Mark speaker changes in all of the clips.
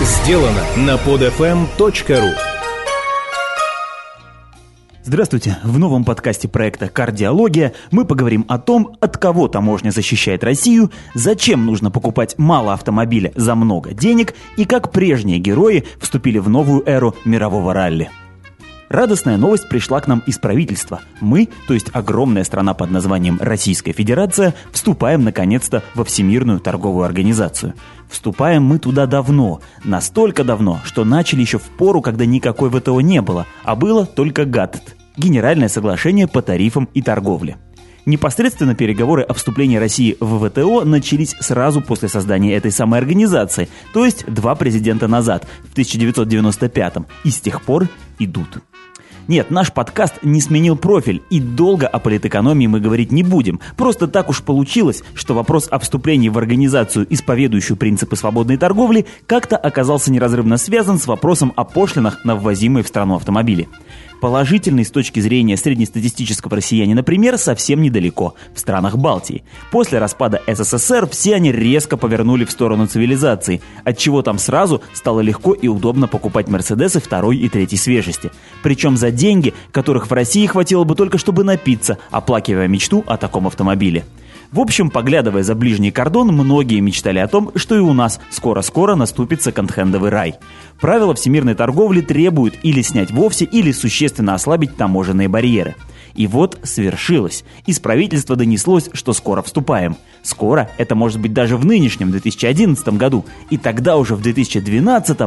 Speaker 1: сделано на podfm.ru
Speaker 2: Здравствуйте! В новом подкасте проекта «Кардиология» мы поговорим о том, от кого таможня защищает Россию, зачем нужно покупать мало автомобиля за много денег и как прежние герои вступили в новую эру мирового ралли. Радостная новость пришла к нам из правительства. Мы, то есть огромная страна под названием Российская Федерация, вступаем наконец-то во Всемирную торговую организацию. Вступаем мы туда давно, настолько давно, что начали еще в пору, когда никакой ВТО не было, а было только ГАТТ – Генеральное соглашение по тарифам и торговле. Непосредственно переговоры о вступлении России в ВТО начались сразу после создания этой самой организации, то есть два президента назад, в 1995 и с тех пор идут. Нет, наш подкаст не сменил профиль, и долго о политэкономии мы говорить не будем. Просто так уж получилось, что вопрос о вступлении в организацию, исповедующую принципы свободной торговли, как-то оказался неразрывно связан с вопросом о пошлинах на ввозимые в страну автомобили. Положительный с точки зрения среднестатистического россиянина например, совсем недалеко, в странах Балтии. После распада СССР все они резко повернули в сторону цивилизации, отчего там сразу стало легко и удобно покупать Мерседесы второй и третьей свежести. Причем за деньги, которых в России хватило бы только чтобы напиться, оплакивая мечту о таком автомобиле. В общем, поглядывая за ближний кордон, многие мечтали о том, что и у нас скоро-скоро наступит секонд-хендовый рай. Правила всемирной торговли требуют или снять вовсе, или существенно ослабить таможенные барьеры. И вот свершилось. Из правительства донеслось, что скоро вступаем. Скоро, это может быть даже в нынешнем 2011 году. И тогда уже в 2012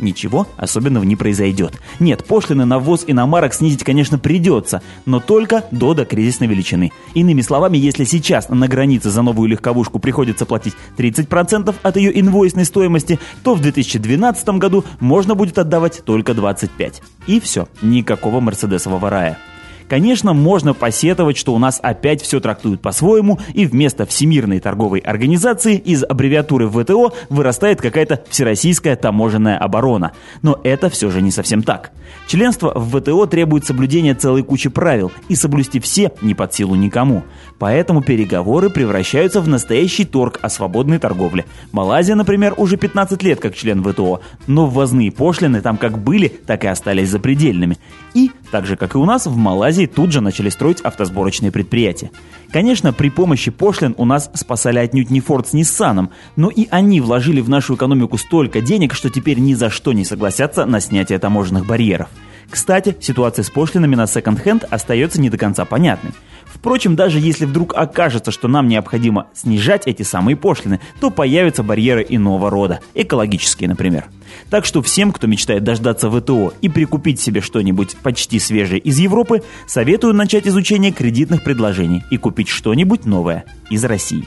Speaker 2: ничего особенного не произойдет. Нет, пошлины на ввоз иномарок снизить, конечно, придется, но только до докризисной величины. Иными словами, если сейчас на границе за новую легковушку приходится платить 30% от ее инвойсной стоимости, то в 2012 году можно будет отдавать только 25%. И все, никакого мерседесового рая. Конечно, можно посетовать, что у нас опять все трактуют по-своему, и вместо Всемирной торговой организации из аббревиатуры ВТО вырастает какая-то Всероссийская таможенная оборона. Но это все же не совсем так. Членство в ВТО требует соблюдения целой кучи правил, и соблюсти все не под силу никому. Поэтому переговоры превращаются в настоящий торг о свободной торговле. Малайзия, например, уже 15 лет как член ВТО, но ввозные пошлины там как были, так и остались запредельными. И, так же как и у нас, в Малайзии тут же начали строить автосборочные предприятия. Конечно, при помощи пошлин у нас спасали отнюдь не Ford с Nissan, но и они вложили в нашу экономику столько денег, что теперь ни за что не согласятся на снятие таможенных барьеров. Кстати, ситуация с пошлинами на секонд-хенд остается не до конца понятной. Впрочем, даже если вдруг окажется, что нам необходимо снижать эти самые пошлины, то появятся барьеры иного рода, экологические, например. Так что всем, кто мечтает дождаться ВТО и прикупить себе что-нибудь почти свежее из Европы, советую начать изучение кредитных предложений и купить что-нибудь новое из России.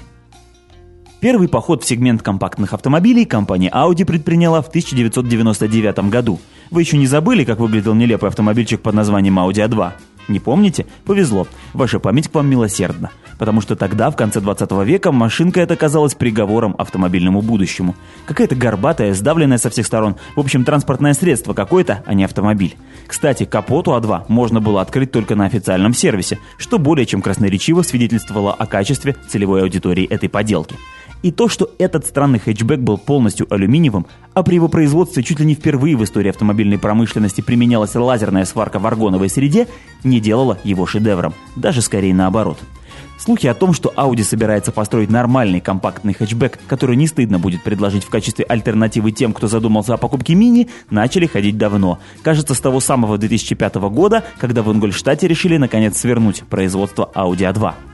Speaker 2: Первый поход в сегмент компактных автомобилей компания Audi предприняла в 1999 году. Вы еще не забыли, как выглядел нелепый автомобильчик под названием Audi A2? Не помните? Повезло. Ваша память к вам милосердна. Потому что тогда, в конце 20 века, машинка эта казалась приговором автомобильному будущему. Какая-то горбатая, сдавленная со всех сторон. В общем, транспортное средство какое-то, а не автомобиль. Кстати, капот у А2 можно было открыть только на официальном сервисе, что более чем красноречиво свидетельствовало о качестве целевой аудитории этой поделки. И то, что этот странный хэтчбэк был полностью алюминиевым, а при его производстве чуть ли не впервые в истории автомобильной промышленности применялась лазерная сварка в аргоновой среде, не делало его шедевром, даже скорее наоборот. Слухи о том, что Audi собирается построить нормальный компактный хэтчбэк, который не стыдно будет предложить в качестве альтернативы тем, кто задумался о покупке мини, начали ходить давно. Кажется, с того самого 2005 года, когда в Ингольштате решили наконец свернуть производство Audi A2.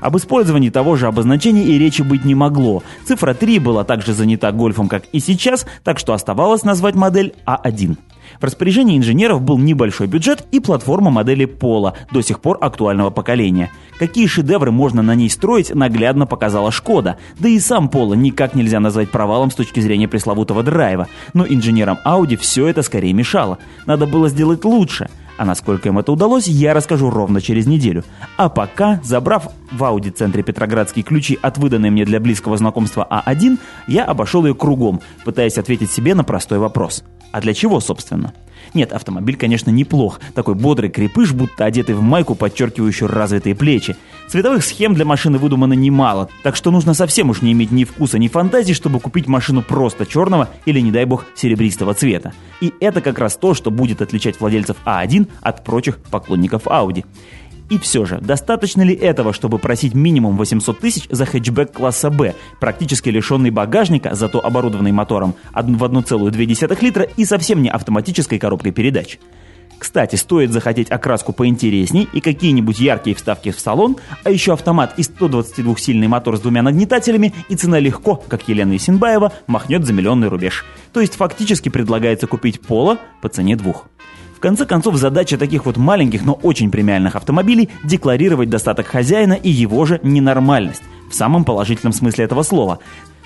Speaker 2: Об использовании того же обозначения и речи быть не могло. Цифра 3 была также занята гольфом, как и сейчас, так что оставалось назвать модель А1. В распоряжении инженеров был небольшой бюджет и платформа модели Пола, до сих пор актуального поколения. Какие шедевры можно на ней строить, наглядно показала Шкода. Да и сам Пола никак нельзя назвать провалом с точки зрения пресловутого драйва. Но инженерам Audi все это скорее мешало. Надо было сделать лучше. А насколько им это удалось, я расскажу ровно через неделю. А пока, забрав в Ауди-центре Петроградские ключи от выданной мне для близкого знакомства А1, я обошел ее кругом, пытаясь ответить себе на простой вопрос. А для чего, собственно? Нет, автомобиль, конечно, неплох. Такой бодрый крепыш, будто одетый в майку, подчеркивающую развитые плечи. Цветовых схем для машины выдумано немало, так что нужно совсем уж не иметь ни вкуса, ни фантазии, чтобы купить машину просто черного или, не дай бог, серебристого цвета. И это как раз то, что будет отличать владельцев А1 от прочих поклонников Audi. И все же, достаточно ли этого, чтобы просить минимум 800 тысяч за хэтчбэк класса «Б», практически лишенный багажника, зато оборудованный мотором в 1,2 литра и совсем не автоматической коробкой передач? Кстати, стоит захотеть окраску поинтересней и какие-нибудь яркие вставки в салон, а еще автомат и 122-сильный мотор с двумя нагнетателями, и цена легко, как Елена Исенбаева, махнет за миллионный рубеж. То есть фактически предлагается купить Поло по цене двух. В конце концов, задача таких вот маленьких, но очень премиальных автомобилей – декларировать достаток хозяина и его же ненормальность. В самом положительном смысле этого слова.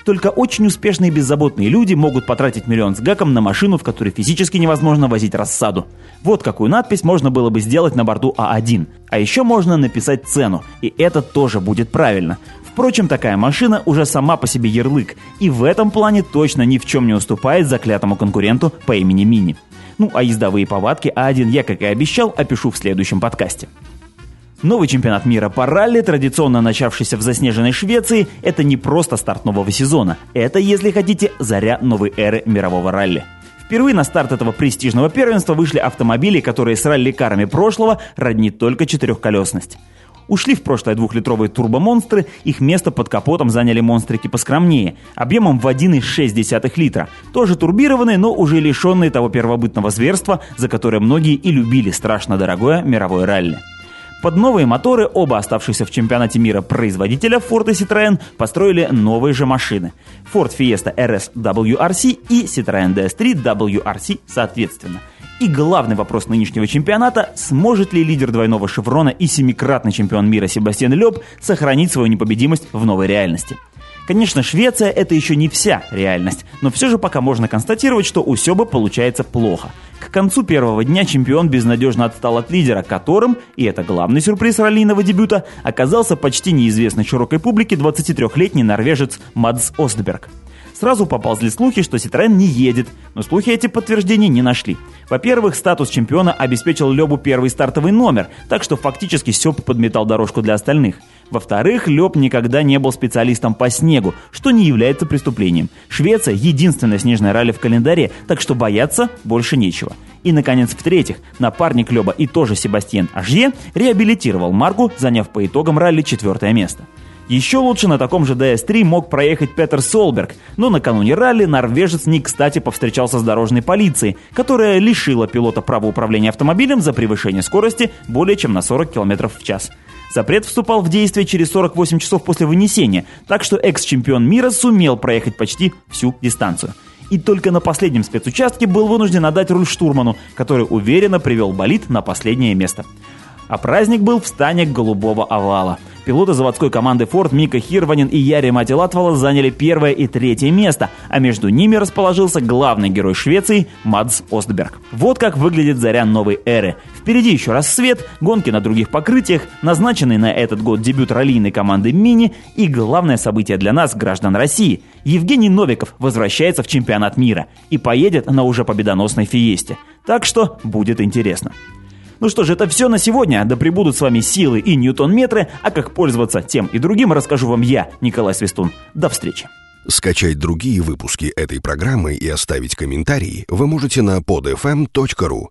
Speaker 2: Только очень успешные и беззаботные люди могут потратить миллион с гаком на машину, в которой физически невозможно возить рассаду. Вот какую надпись можно было бы сделать на борту А1. А еще можно написать цену, и это тоже будет правильно. Впрочем, такая машина уже сама по себе ярлык, и в этом плане точно ни в чем не уступает заклятому конкуренту по имени Мини. Ну а ездовые повадки А1 я, как и обещал, опишу в следующем подкасте. Новый чемпионат мира по ралли, традиционно начавшийся в заснеженной Швеции, это не просто старт нового сезона. Это, если хотите, заря новой эры мирового ралли. Впервые на старт этого престижного первенства вышли автомобили, которые с ралли-карами прошлого роднит только четырехколесность. Ушли в прошлое двухлитровые турбомонстры, их место под капотом заняли монстрики поскромнее, объемом в 1,6 литра. Тоже турбированные, но уже лишенные того первобытного зверства, за которое многие и любили страшно дорогое мировое ралли. Под новые моторы оба оставшиеся в чемпионате мира производителя Ford и Citroën построили новые же машины. Ford Fiesta RS WRC и Citroën DS3 WRC соответственно – и главный вопрос нынешнего чемпионата – сможет ли лидер двойного шеврона и семикратный чемпион мира Себастьян Лёб сохранить свою непобедимость в новой реальности? Конечно, Швеция – это еще не вся реальность, но все же пока можно констатировать, что у Себа получается плохо. К концу первого дня чемпион безнадежно отстал от лидера, которым, и это главный сюрприз раллийного дебюта, оказался почти неизвестный широкой публике 23-летний норвежец Мадс Остберг. Сразу поползли слухи, что Citroёn не едет, но слухи эти подтверждений не нашли. Во-первых, статус чемпиона обеспечил Лёбу первый стартовый номер, так что фактически Сёп подметал дорожку для остальных. Во-вторых, Лёб никогда не был специалистом по снегу, что не является преступлением. Швеция – единственная снежная ралли в календаре, так что бояться больше нечего. И, наконец, в-третьих, напарник Лёба и тоже Себастьян Ажье реабилитировал Марку, заняв по итогам ралли четвертое место. Еще лучше на таком же DS3 мог проехать Петер Солберг, но накануне ралли норвежец не кстати повстречался с дорожной полицией, которая лишила пилота права управления автомобилем за превышение скорости более чем на 40 км в час. Запрет вступал в действие через 48 часов после вынесения, так что экс-чемпион мира сумел проехать почти всю дистанцию. И только на последнем спецучастке был вынужден отдать руль штурману, который уверенно привел болид на последнее место. А праздник был в стане голубого овала – Пилоты заводской команды Ford Мика Хирванин и Яри Мати Латвала заняли первое и третье место, а между ними расположился главный герой Швеции Мадс Остберг. Вот как выглядит заря новой эры. Впереди еще рассвет, гонки на других покрытиях, назначенный на этот год дебют раллийной команды «Мини» и главное событие для нас, граждан России. Евгений Новиков возвращается в чемпионат мира и поедет на уже победоносной «Фиесте». Так что будет интересно. Ну что ж, это все на сегодня. Да прибудут с вами силы и ньютон-метры, а как пользоваться тем и другим расскажу вам я, Николай Свистун. До встречи.
Speaker 3: Скачать другие выпуски этой программы и оставить комментарии вы можете на podfm.ru.